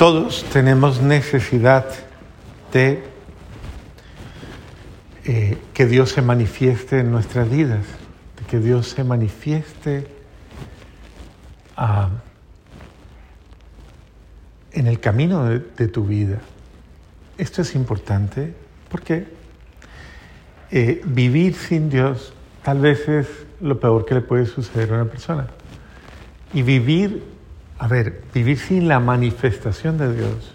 Todos tenemos necesidad de eh, que Dios se manifieste en nuestras vidas, de que Dios se manifieste ah, en el camino de, tu vida. Esto es importante porque eh, vivir sin Dios tal vez es lo peor que le puede suceder a una persona. Y vivir, a ver, vivir sin la manifestación de Dios,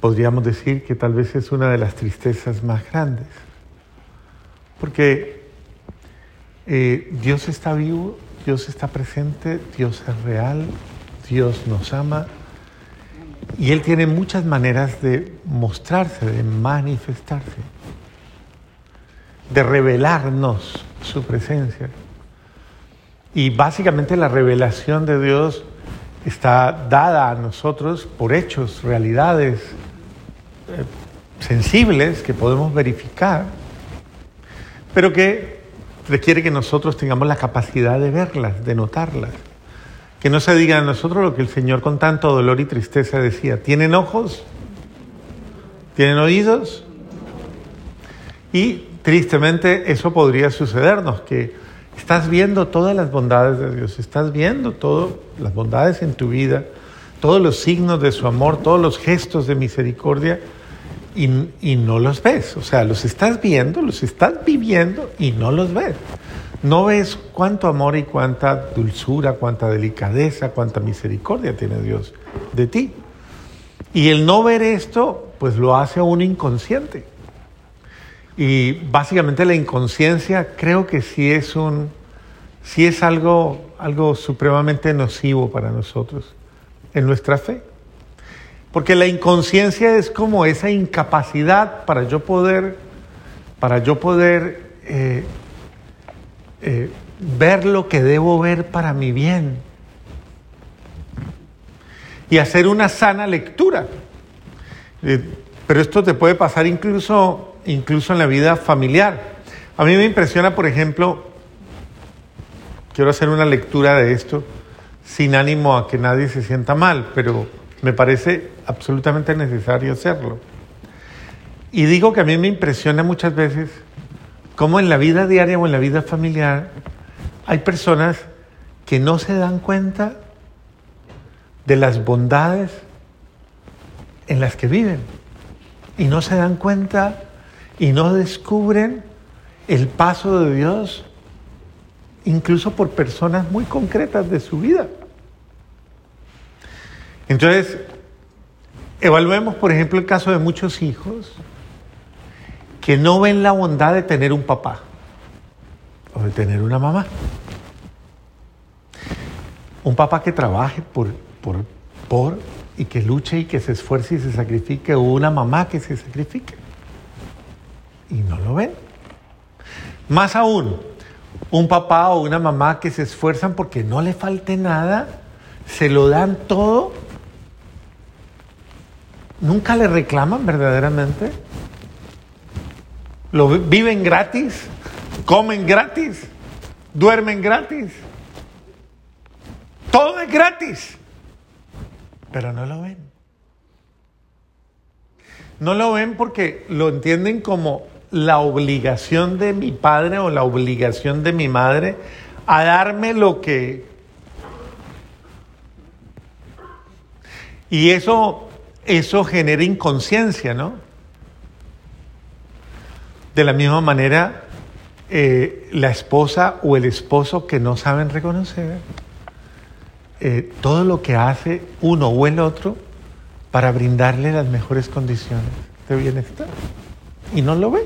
podríamos decir que tal vez es una de las tristezas más grandes. Porque eh, Dios está vivo, Dios está presente, Dios es real, Dios nos ama y Él tiene muchas maneras de mostrarse, de manifestarse, de revelarnos su presencia. Y básicamente la revelación de Dios está dada a nosotros por hechos, realidades eh, sensibles que podemos verificar, pero que requiere que nosotros tengamos la capacidad de verlas, de notarlas. Que no se diga a nosotros lo que el Señor con tanto dolor y tristeza decía. ¿Tienen ojos? ¿Tienen oídos? Y tristemente eso podría sucedernos, que estás viendo todas las bondades de Dios, estás viendo todas las bondades en tu vida, todos los signos de su amor, todos los gestos de misericordia y, y no los ves. O sea, los estás viendo, los estás viviendo y no los ves. No ves cuánto amor y cuánta dulzura, cuánta delicadeza, cuánta misericordia tiene Dios de ti. Y el no ver esto, pues lo hace a uno inconsciente. Y básicamente la inconsciencia creo que sí es un, sí es algo, algo supremamente nocivo para nosotros en nuestra fe. Porque la inconsciencia es como esa incapacidad para yo poder, para yo poder eh, eh, ver lo que debo ver para mi bien y hacer una sana lectura. Eh, pero esto te puede pasar incluso, incluso en la vida familiar. A mí me impresiona, por ejemplo, quiero hacer una lectura de esto sin ánimo a que nadie se sienta mal, pero me parece absolutamente necesario hacerlo. Y digo que a mí me impresiona muchas veces como en la vida diaria o en la vida familiar hay personas que no se dan cuenta de las bondades en las que viven y no se dan cuenta y no descubren el paso de Dios incluso por personas muy concretas de su vida. Entonces, evaluemos, por ejemplo, el caso de muchos hijos que no ven la bondad de tener un papá o de tener una mamá. Un papá que trabaje por, por, por y que luche y que se esfuerce y se sacrifique, o una mamá que se sacrifique. Y no lo ven. Más aún, un papá o una mamá que se esfuerzan porque no le falte nada, se lo dan todo, nunca le reclaman verdaderamente. Lo viven gratis, comen gratis, duermen gratis. Todo es gratis. Pero no lo ven. No lo ven porque lo entienden como la obligación de mi padre o la obligación de mi madre a darme lo que... Y eso, eso genera inconsciencia, ¿no? De la misma manera, eh, la esposa o el esposo que no saben reconocer eh, todo lo que hace uno o el otro para brindarle las mejores condiciones de bienestar. Y no lo ven.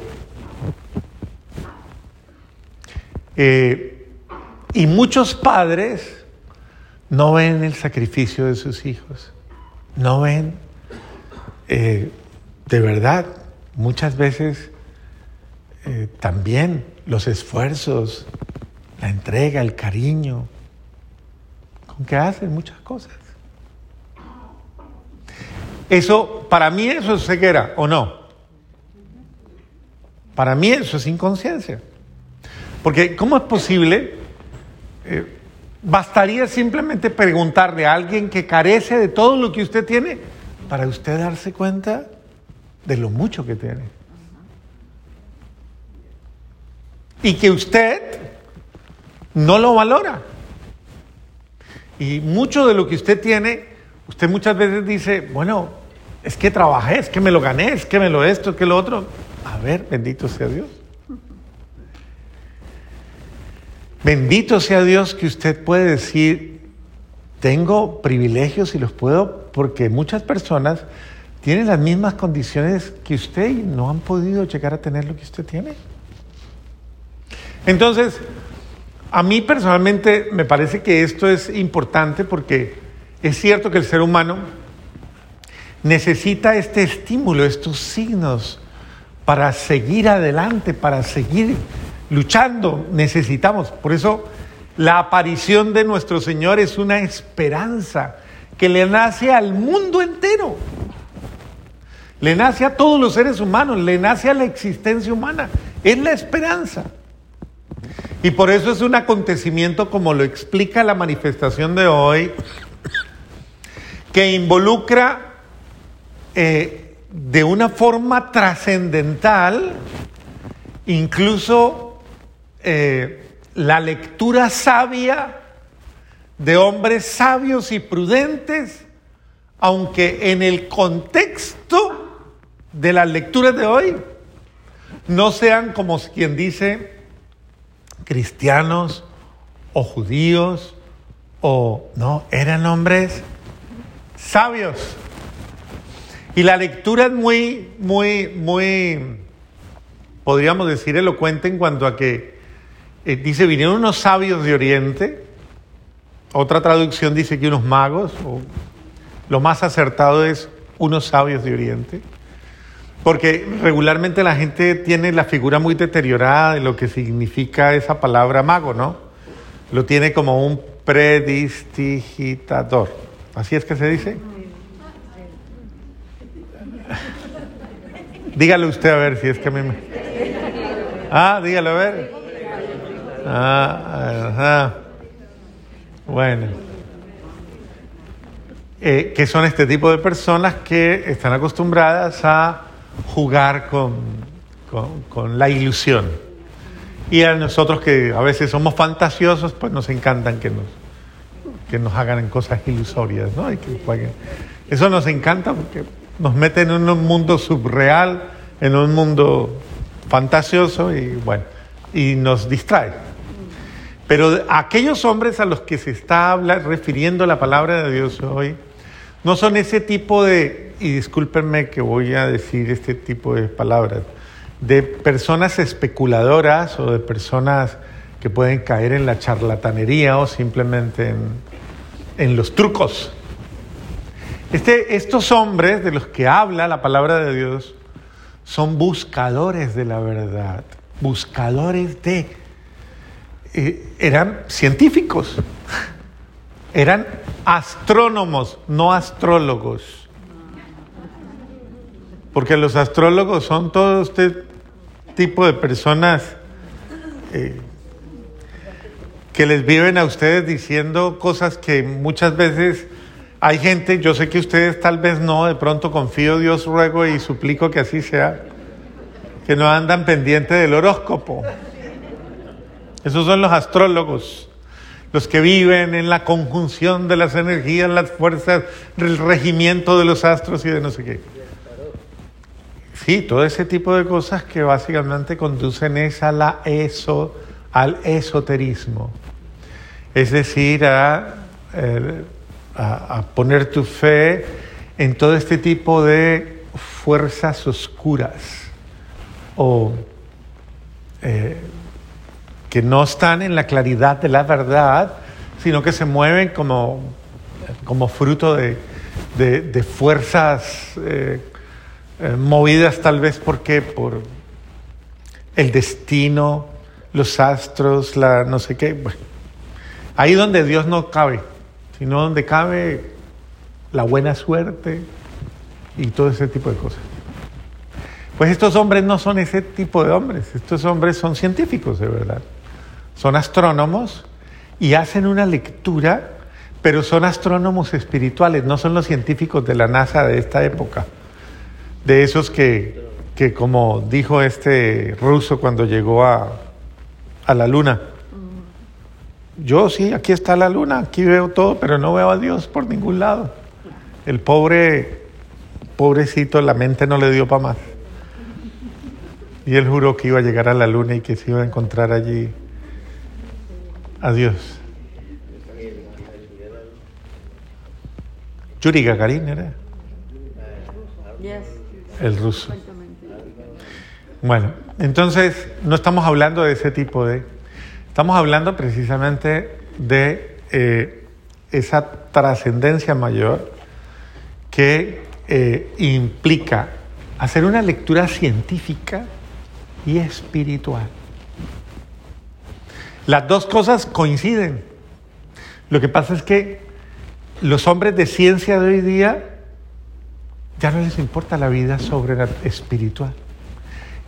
Eh, y muchos padres no ven el sacrificio de sus hijos. No ven, de verdad, muchas veces eh, también los esfuerzos, la entrega, el cariño, con que hacen muchas cosas. Eso, para mí eso es ceguera, ¿o no? Para mí eso es inconsciencia. Porque ¿cómo es posible? Eh, Bastaría simplemente preguntarle a alguien que carece de todo lo que usted tiene para usted darse cuenta de lo mucho que tiene. Y que usted no lo valora. Y mucho de lo que usted tiene, usted muchas veces dice, bueno, es que trabajé, es que me lo gané, es que me lo esto, es que lo otro. A ver, bendito sea Dios. Bendito sea Dios que usted puede decir, tengo privilegios y los puedo, porque muchas personas tienen las mismas condiciones que usted y no han podido llegar a tener lo que usted tiene. Entonces, a mí personalmente me parece que esto es importante porque es cierto que el ser humano necesita este estímulo, estos signos para seguir adelante, para seguir luchando, necesitamos. Por eso la aparición de nuestro Señor es una esperanza que le nace al mundo entero. Le nace a todos los seres humanos, le nace a la existencia humana. Es la esperanza. Y por eso es un acontecimiento como lo explica la manifestación de hoy, que involucra eh, de una forma trascendental incluso eh, la lectura sabia de hombres sabios y prudentes, aunque en el contexto de las lecturas de hoy no sean como quien dice cristianos o judíos o no, eran hombres sabios. Y la lectura es muy, muy, muy, podríamos decir, elocuente en cuanto a que eh, dice, vinieron unos sabios de Oriente, otra traducción dice que unos magos, lo más acertado es unos sabios de Oriente, porque regularmente la gente tiene la figura muy deteriorada de lo que significa esa palabra mago, ¿no? Lo tiene como un predistigitador. ¿Así es que se dice? Dígale usted a ver si es que a mí me... Ah, dígale a ver. Ah. Bueno. Eh, que son este tipo de personas que están acostumbradas a jugar con, con, la ilusión. Y a nosotros que a veces somos fantasiosos, pues nos encantan que nos, que nos hagan cosas ilusorias, ¿no? que Eso nos encanta porque nos mete en un mundo subreal, en un mundo fantasioso y bueno, y nos distrae. Pero aquellos hombres a los que se está refiriendo la palabra de Dios hoy, no son ese tipo de, y discúlpenme que voy a decir este tipo de palabras, de personas especuladoras o de personas que pueden caer en la charlatanería o simplemente en, en los trucos. Este, estos hombres de los que habla la palabra de Dios son buscadores de la verdad, buscadores de eh, eran científicos, eran astrónomos, no astrólogos. Porque los astrólogos son todo este tipo de personas eh, que les viven a ustedes diciendo cosas que muchas veces hay gente, yo sé que ustedes tal vez no, de pronto confío Dios, ruego y suplico que así sea, que no andan pendientes del horóscopo. Esos son los astrólogos, los que viven en la conjunción de las energías, las fuerzas, del regimiento de los astros y de no sé qué. Sí, todo ese tipo de cosas que básicamente conducen es a eso, al esoterismo. Es decir, a, a, poner tu fe en todo este tipo de fuerzas oscuras o eh, que no están en la claridad de la verdad, sino que se mueven como, como fruto de, de, fuerzas eh, eh, movidas tal vez porque por el destino, los astros, la no sé qué. ahí donde Dios no cabe, sino donde cabe la buena suerte y todo ese tipo de cosas. Pues estos hombres no son ese tipo de hombres, estos hombres son científicos de verdad son astrónomos y hacen una lectura, pero son astrónomos espirituales, no son los científicos de la NASA de esta época, de esos que, que como dijo este ruso cuando llegó a, a la luna, yo sí, aquí está la luna, aquí veo todo, pero no veo a Dios por ningún lado. El pobre, pobrecito, la mente no le dio para más. Y él juró que iba a llegar a la luna y que se iba a encontrar allí a Dios. Yuri Gagarin era. El ruso. Bueno, entonces no estamos hablando de ese tipo de... Estamos hablando precisamente de eh, esa trascendencia mayor que eh, implica hacer una lectura científica y espiritual. Las dos cosas coinciden. Lo que pasa es que los hombres de ciencia de hoy día ya no les importa la vida sobre espiritual.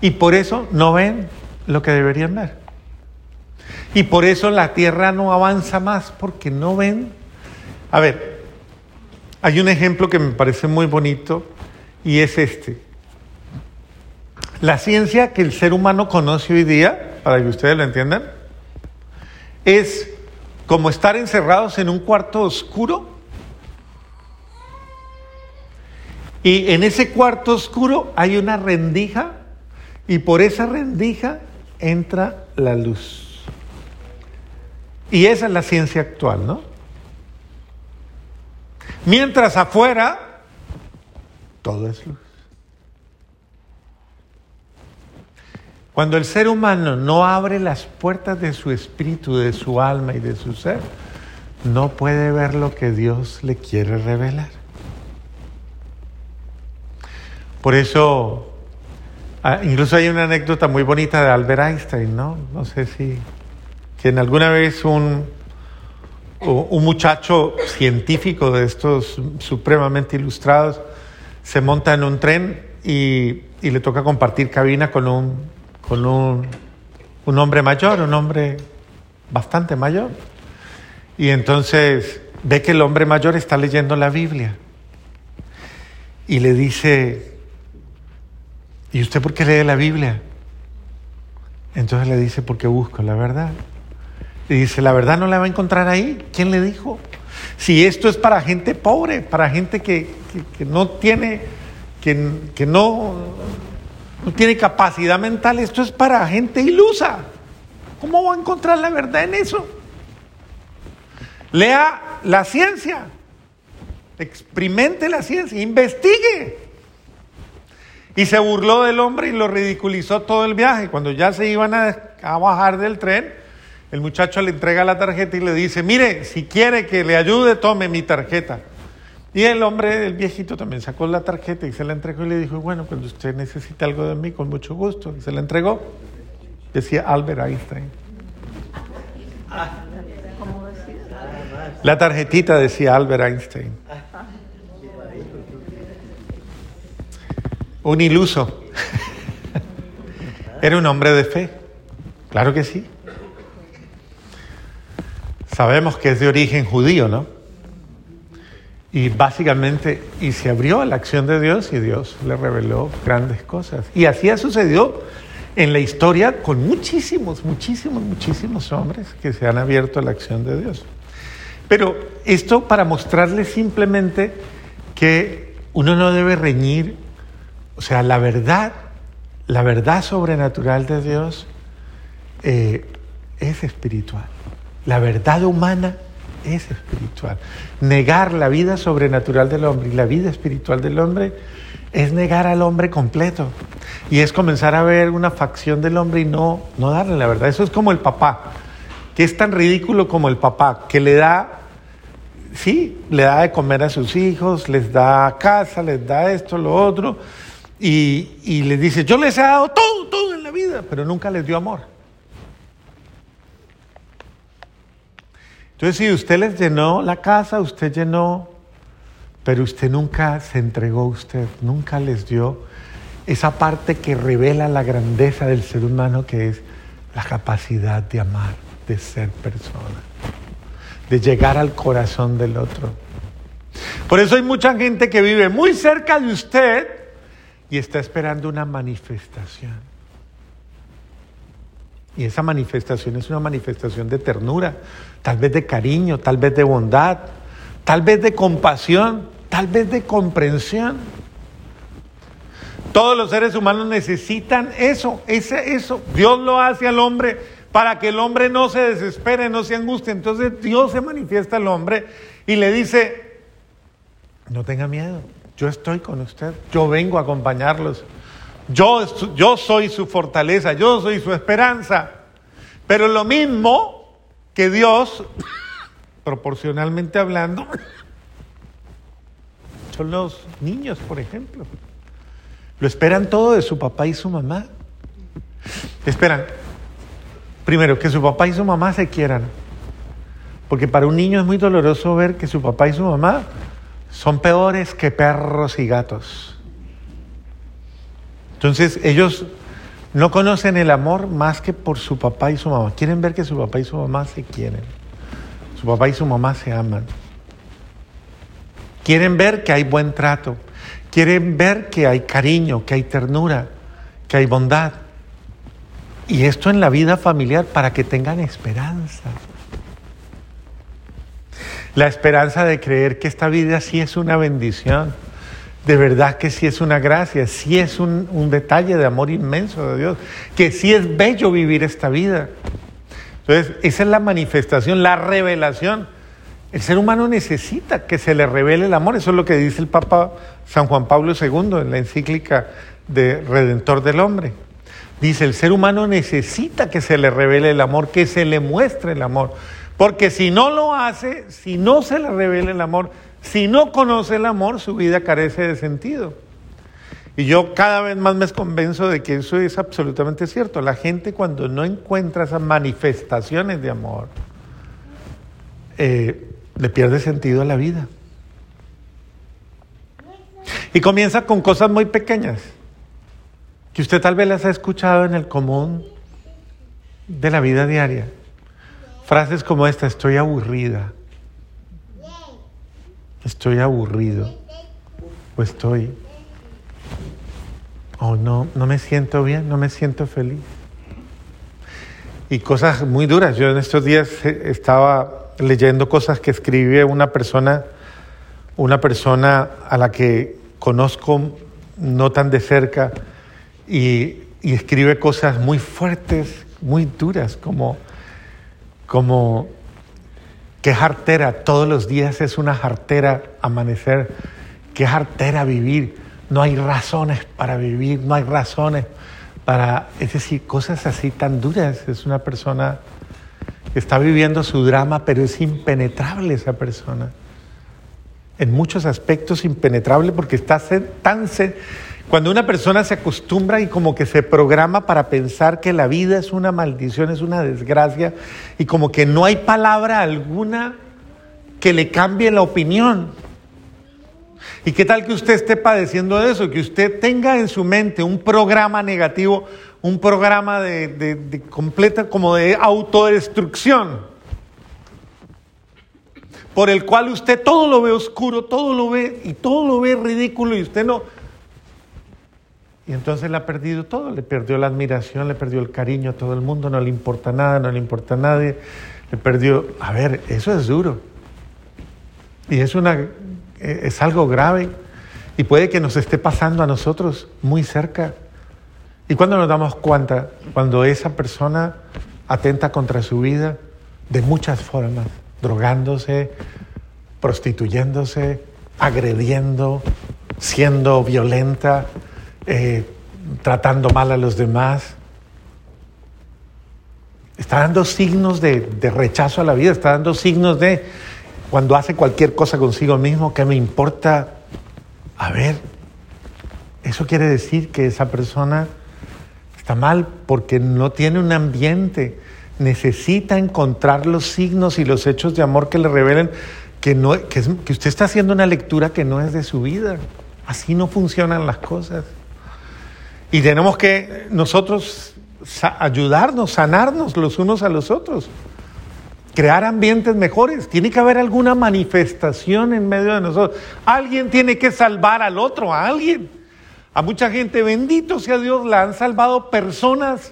Y por eso no ven lo que deberían ver. Y por eso la tierra no avanza más, porque no ven. A ver, hay un ejemplo que me parece muy bonito y es este. La ciencia que el ser humano conoce hoy día, para que ustedes lo entiendan, es como estar encerrados en un cuarto oscuro y en ese cuarto oscuro hay una rendija y por esa rendija entra la luz. Y esa es la ciencia actual, ¿no? Mientras afuera, todo es luz. Cuando el ser humano no abre las puertas de su espíritu, de su alma y de su ser, no puede ver lo que Dios le quiere revelar. Por eso, ah, incluso hay una anécdota muy bonita de Albert Einstein, ¿no? No sé si, que en alguna vez un, un muchacho científico de estos supremamente ilustrados se monta en un tren y, y le toca compartir cabina con un con un, un hombre mayor, un hombre bastante mayor. Y entonces ve que el hombre mayor está leyendo la Biblia y le dice, ¿y usted por qué lee la Biblia? Entonces le dice, porque busco la verdad. Y dice, la verdad no la va a encontrar ahí. ¿Quién le dijo? Si esto es para gente pobre, para gente que, que, no tiene, que, que no, no tiene capacidad mental, esto es para gente ilusa. ¿Cómo va a encontrar la verdad en eso? Lea la ciencia, experimente la ciencia, investigue. Y se burló del hombre y lo ridiculizó todo el viaje. Cuando ya se iban a, bajar del tren, el muchacho le entrega la tarjeta y le dice, mire, si quiere que le ayude, tome mi tarjeta. Y el hombre, el viejito, también sacó la tarjeta y se la entregó y le dijo, bueno, cuando usted necesita algo de mí, con mucho gusto. Y se la entregó. Decía Albert Einstein. La tarjetita decía Albert Einstein. Un iluso. Era un hombre de fe. Claro que sí. Sabemos que es de origen judío, ¿no? Y básicamente, y se abrió a la acción de Dios y Dios le reveló grandes cosas. Y así ha sucedido en la historia con muchísimos, muchísimos, muchísimos hombres que se han abierto a la acción de Dios. Pero esto para mostrarles simplemente que uno no debe reñir, o sea, la verdad, la verdad sobrenatural de Dios eh, es espiritual. La verdad humana es espiritual. Negar la vida sobrenatural del hombre y la vida espiritual del hombre es negar al hombre completo. Y es comenzar a ver una facción del hombre y no, no darle la verdad. Eso es como el papá, que es tan ridículo como el papá, que le da, sí, le da de comer a sus hijos, les da casa, les da esto, lo otro, y, y les dice, yo les he dado todo, todo en la vida, pero nunca les dio amor. Entonces, si usted les llenó la casa, usted llenó, pero usted nunca se entregó a usted, nunca les dio esa parte que revela la grandeza del ser humano, que es la capacidad de amar, de ser persona. de llegar al corazón del otro. Por eso hay mucha gente que vive muy cerca de usted y está esperando una manifestación. Y esa manifestación es una manifestación de ternura, tal vez de cariño, tal vez de bondad, tal vez de compasión, tal vez de comprensión. Todos los seres humanos necesitan eso, eso. Dios lo hace al hombre para que el hombre no se desespere, no se angustie. Entonces Dios se manifiesta al hombre y le dice, no tenga miedo, yo estoy con usted, yo vengo a acompañarlos. Yo, yo soy su fortaleza, yo soy su esperanza. Pero lo mismo que Dios, proporcionalmente hablando, son los niños, por ejemplo. Lo esperan todo de su papá y su mamá. Esperan, primero, que su papá y su mamá se quieran. Porque para un niño es muy doloroso ver que su papá y su mamá son peores que perros y gatos. Entonces ellos no conocen el amor más que por su papá y su mamá. Quieren ver que su papá y su mamá se quieren. Su papá y su mamá se aman. Quieren ver que hay buen trato. Quieren ver que hay cariño, que hay ternura, que hay bondad. Y esto en la vida familiar para que tengan esperanza. La esperanza de creer que esta vida sí es una bendición de verdad que sí es una gracia, sí es un, detalle de amor inmenso de Dios, que sí es bello vivir esta vida. Entonces, esa es la manifestación, la revelación. El ser humano necesita que se le revele el amor, eso es lo que dice el Papa San Juan Pablo II en la encíclica de Redentor del Hombre. Dice, el ser humano necesita que se le revele el amor, que se le muestre el amor, porque si no lo hace, si no se le revela el amor, si no conoce el amor, su vida carece de sentido. Y yo cada vez más me convenzo de que eso es absolutamente cierto. La gente cuando no encuentra esas manifestaciones de amor, eh, le pierde sentido a la vida. Y comienza con cosas muy pequeñas, que usted tal vez las ha escuchado en el común de la vida diaria. Frases como esta, estoy aburrida estoy aburrido o estoy, o no, no me siento bien, no me siento feliz. Y cosas muy duras. Yo en estos días eh, estaba leyendo cosas que escribe una persona, una persona a la que conozco no tan de cerca y, y escribe cosas muy fuertes, muy duras, como, como Qué jartera, todos los días es una jartera amanecer. Qué jartera vivir. No hay razones para vivir, no hay razones para, es decir, cosas así tan duras. Es una persona que está viviendo su drama, pero es impenetrable esa persona. En muchos aspectos impenetrable porque está tan... Cuando una persona se acostumbra y como que se programa para pensar que la vida es una maldición, es una desgracia, y como que no hay palabra alguna que le cambie la opinión. ¿Y qué tal que usted esté padeciendo de eso? Que usted tenga en su mente un programa negativo, un programa de, de completa, como de autodestrucción, por el cual usted todo lo ve oscuro, todo lo ve y todo lo ve ridículo y usted no, y entonces le ha perdido todo, le perdió la admiración, le perdió el cariño a todo el mundo, no le importa nada, no le importa a nadie, le perdió, a ver, eso es duro. Y es, una, es algo grave y puede que nos esté pasando a nosotros muy cerca. ¿Y cuando nos damos cuenta? Cuando esa persona atenta contra su vida de muchas formas, drogándose, prostituyéndose, agrediendo, siendo violenta, eh, tratando mal a los demás. Está dando signos de, rechazo a la vida, está dando signos de cuando hace cualquier cosa consigo mismo, que me importa? A ver, eso quiere decir que esa persona está mal porque no tiene un ambiente, necesita encontrar los signos y los hechos de amor que le revelen que, no, que usted está haciendo una lectura que no es de su vida. Así no funcionan las cosas. Y tenemos que nosotros ayudarnos, sanarnos los unos a los otros. crear ambientes mejores. Tiene que haber alguna manifestación en medio de nosotros. Alguien tiene que salvar al otro, a alguien. A mucha gente, bendito sea Dios, la han salvado personas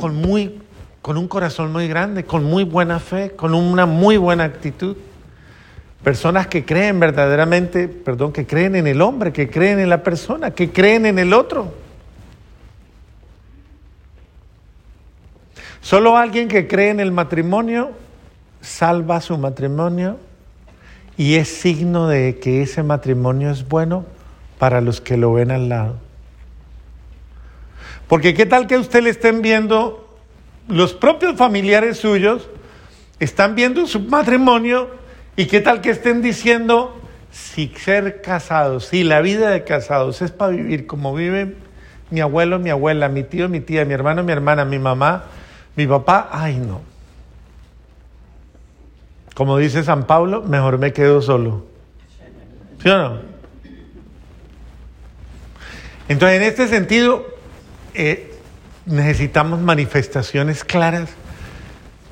con, muy, con un corazón muy grande, con muy buena fe, con una muy buena actitud. Personas que creen verdaderamente, perdón, que creen en el hombre, que creen en la persona, que creen en el otro. Solo alguien que cree en el matrimonio salva su matrimonio y es signo de que ese matrimonio es bueno para los que lo ven al lado. Porque qué tal que usted le estén viendo, los propios familiares suyos están viendo su matrimonio y qué tal que estén diciendo, si ser casados, si la vida de casados es para vivir como viven mi abuelo, mi abuela, mi tío, mi tía, mi hermano, mi hermana, mi mamá, mi papá, ay no. Como dice San Pablo, mejor me quedo solo. ¿Sí o no? Entonces, en este sentido, eh, necesitamos manifestaciones claras,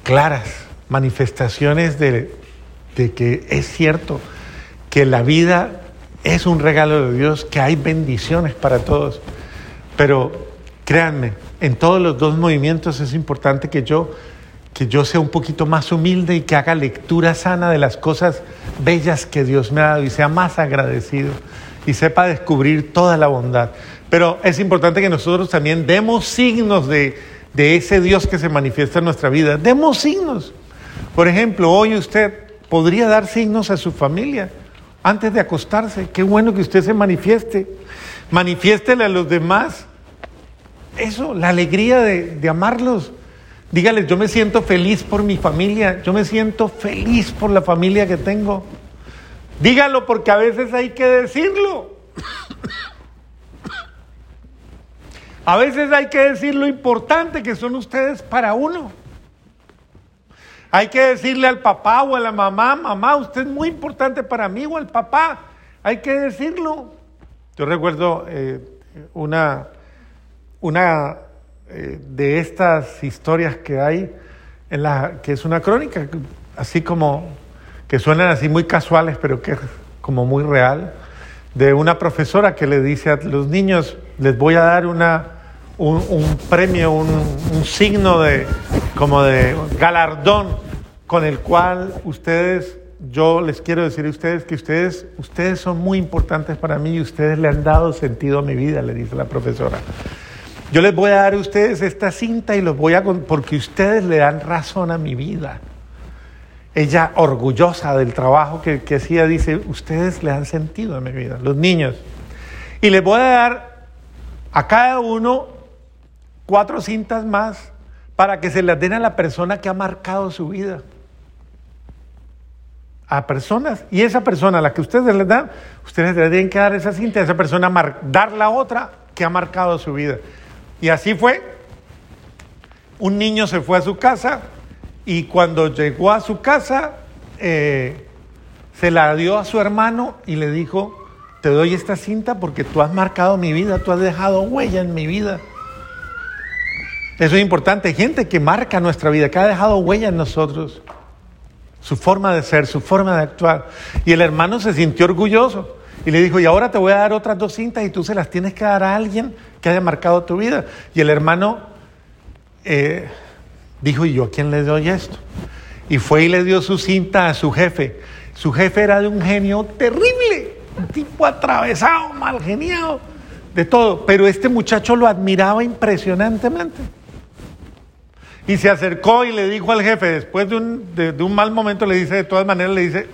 claras, manifestaciones de, de que es cierto que la vida es un regalo de Dios, que hay bendiciones para todos. Pero créanme, en todos los dos movimientos es importante que yo, que yo sea un poquito más humilde y que haga lectura sana de las cosas bellas que Dios me ha dado y sea más agradecido y sepa descubrir toda la bondad. Pero es importante que nosotros también demos signos de, de ese Dios que se manifiesta en nuestra vida. Demos signos. Por ejemplo, hoy usted podría dar signos a su familia antes de acostarse. Qué bueno que usted se manifieste. Manifiéstele a los demás eso, la alegría de, amarlos. Dígales, yo me siento feliz por mi familia, yo me siento feliz por la familia que tengo. Dígalo porque a veces hay que decirlo. A veces hay que decir lo importante que son ustedes para uno. Hay que decirle al papá o a la mamá, mamá, usted es muy importante para mí o al papá. Hay que decirlo. Yo recuerdo eh, una, una eh, de estas historias que hay, en que es una crónica, así como que suenan así muy casuales, pero que es como muy real, de una profesora que le dice a los niños, les voy a dar una, un, premio, un, un, signo de, como de galardón con el cual ustedes, yo les quiero decir a ustedes que ustedes, ustedes son muy importantes para mí y ustedes le han dado sentido a mi vida, le dice la profesora. Yo les voy a dar a ustedes esta cinta y los voy a porque ustedes le dan razón a mi vida. Ella, orgullosa del trabajo que, que hacía, dice, ustedes le dan sentido a mi vida, los niños. Y les voy a dar a cada uno cuatro cintas más para que se las den a la persona que ha marcado su vida. A personas, y esa persona a la que ustedes les dan, ustedes le tienen que dar esa cinta a esa persona, dar la otra que ha marcado su vida. Y así fue. Un niño se fue a su casa y cuando llegó a su casa eh, se la dio a su hermano y le dijo, te doy esta cinta porque tú has marcado mi vida, tú has dejado huella en mi vida. Eso es importante, gente que marca nuestra vida, que ha dejado huella en nosotros, su forma de ser, su forma de actuar. Y el hermano se sintió orgulloso y le dijo, y ahora te voy a dar otras dos cintas y tú se las tienes que dar a alguien que haya marcado tu vida. Y el hermano eh, dijo, ¿y yo a quién le doy esto? Y fue y le dio su cinta a su jefe. Su jefe era de un genio terrible, un tipo atravesado, mal geniado, de todo. Pero este muchacho lo admiraba impresionantemente. Y se acercó y le dijo al jefe, después de un, de, un mal momento, le dice, de todas maneras, le dice,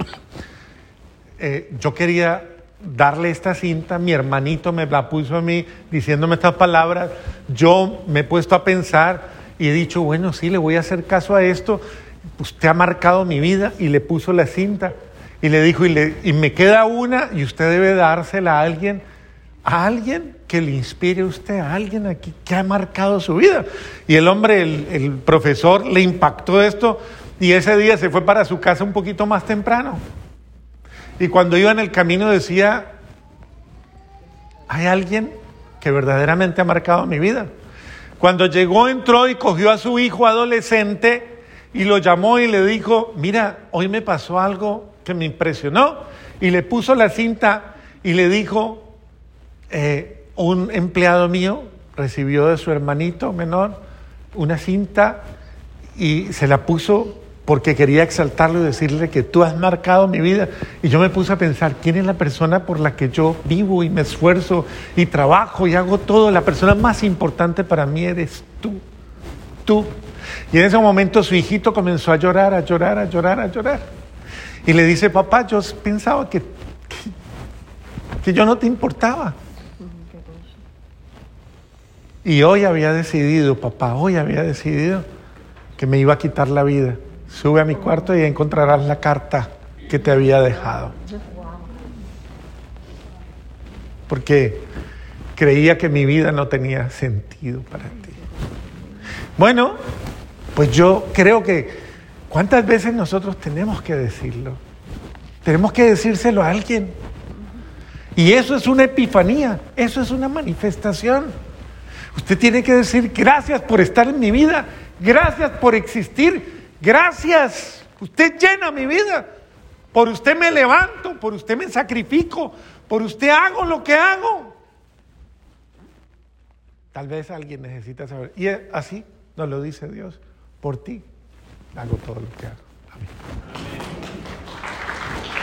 eh, yo quería darle esta cinta, mi hermanito me la puso a mí diciéndome estas palabras, yo me he puesto a pensar y he dicho, bueno, sí, le voy a hacer caso a esto, usted ha marcado mi vida y le puso la cinta. Y le dijo, y, le, y me queda una y usted debe dársela a alguien, a alguien que le inspire usted, a alguien aquí que ha marcado su vida. Y el hombre, el, el profesor, le impactó esto y ese día se fue para su casa un poquito más temprano. Y cuando iba en el camino decía, hay alguien que verdaderamente ha marcado mi vida. Cuando llegó, entró y cogió a su hijo adolescente y lo llamó y le dijo, mira, hoy me pasó algo que me impresionó. Y le puso la cinta y le dijo, eh, un empleado mío recibió de su hermanito menor una cinta y se la puso porque quería exaltarlo y decirle que tú has marcado mi vida. Y yo me puse a pensar, ¿quién es la persona por la que yo vivo y me esfuerzo y trabajo y hago todo? La persona más importante para mí eres tú, tú. Y en ese momento su hijito comenzó a llorar, a llorar, a llorar, a llorar. Y le dice, papá, yo pensaba que, que, yo no te importaba. Y hoy había decidido, papá, hoy había decidido que me iba a quitar la vida. Sube a mi cuarto y encontrarás la carta que te había dejado. Porque creía que mi vida no tenía sentido para ti. Bueno, pues yo creo que ¿cuántas veces nosotros tenemos que decirlo? Tenemos que decírselo a alguien. Y eso es una epifanía, eso es una manifestación. Usted tiene que decir gracias por estar en mi vida, gracias por existir, gracias. Usted llena mi vida. Por usted me levanto, por usted me sacrifico, por usted hago lo que hago. Tal vez alguien necesita saber. Y así nos lo dice Dios por ti hago todo lo que hago. Amén.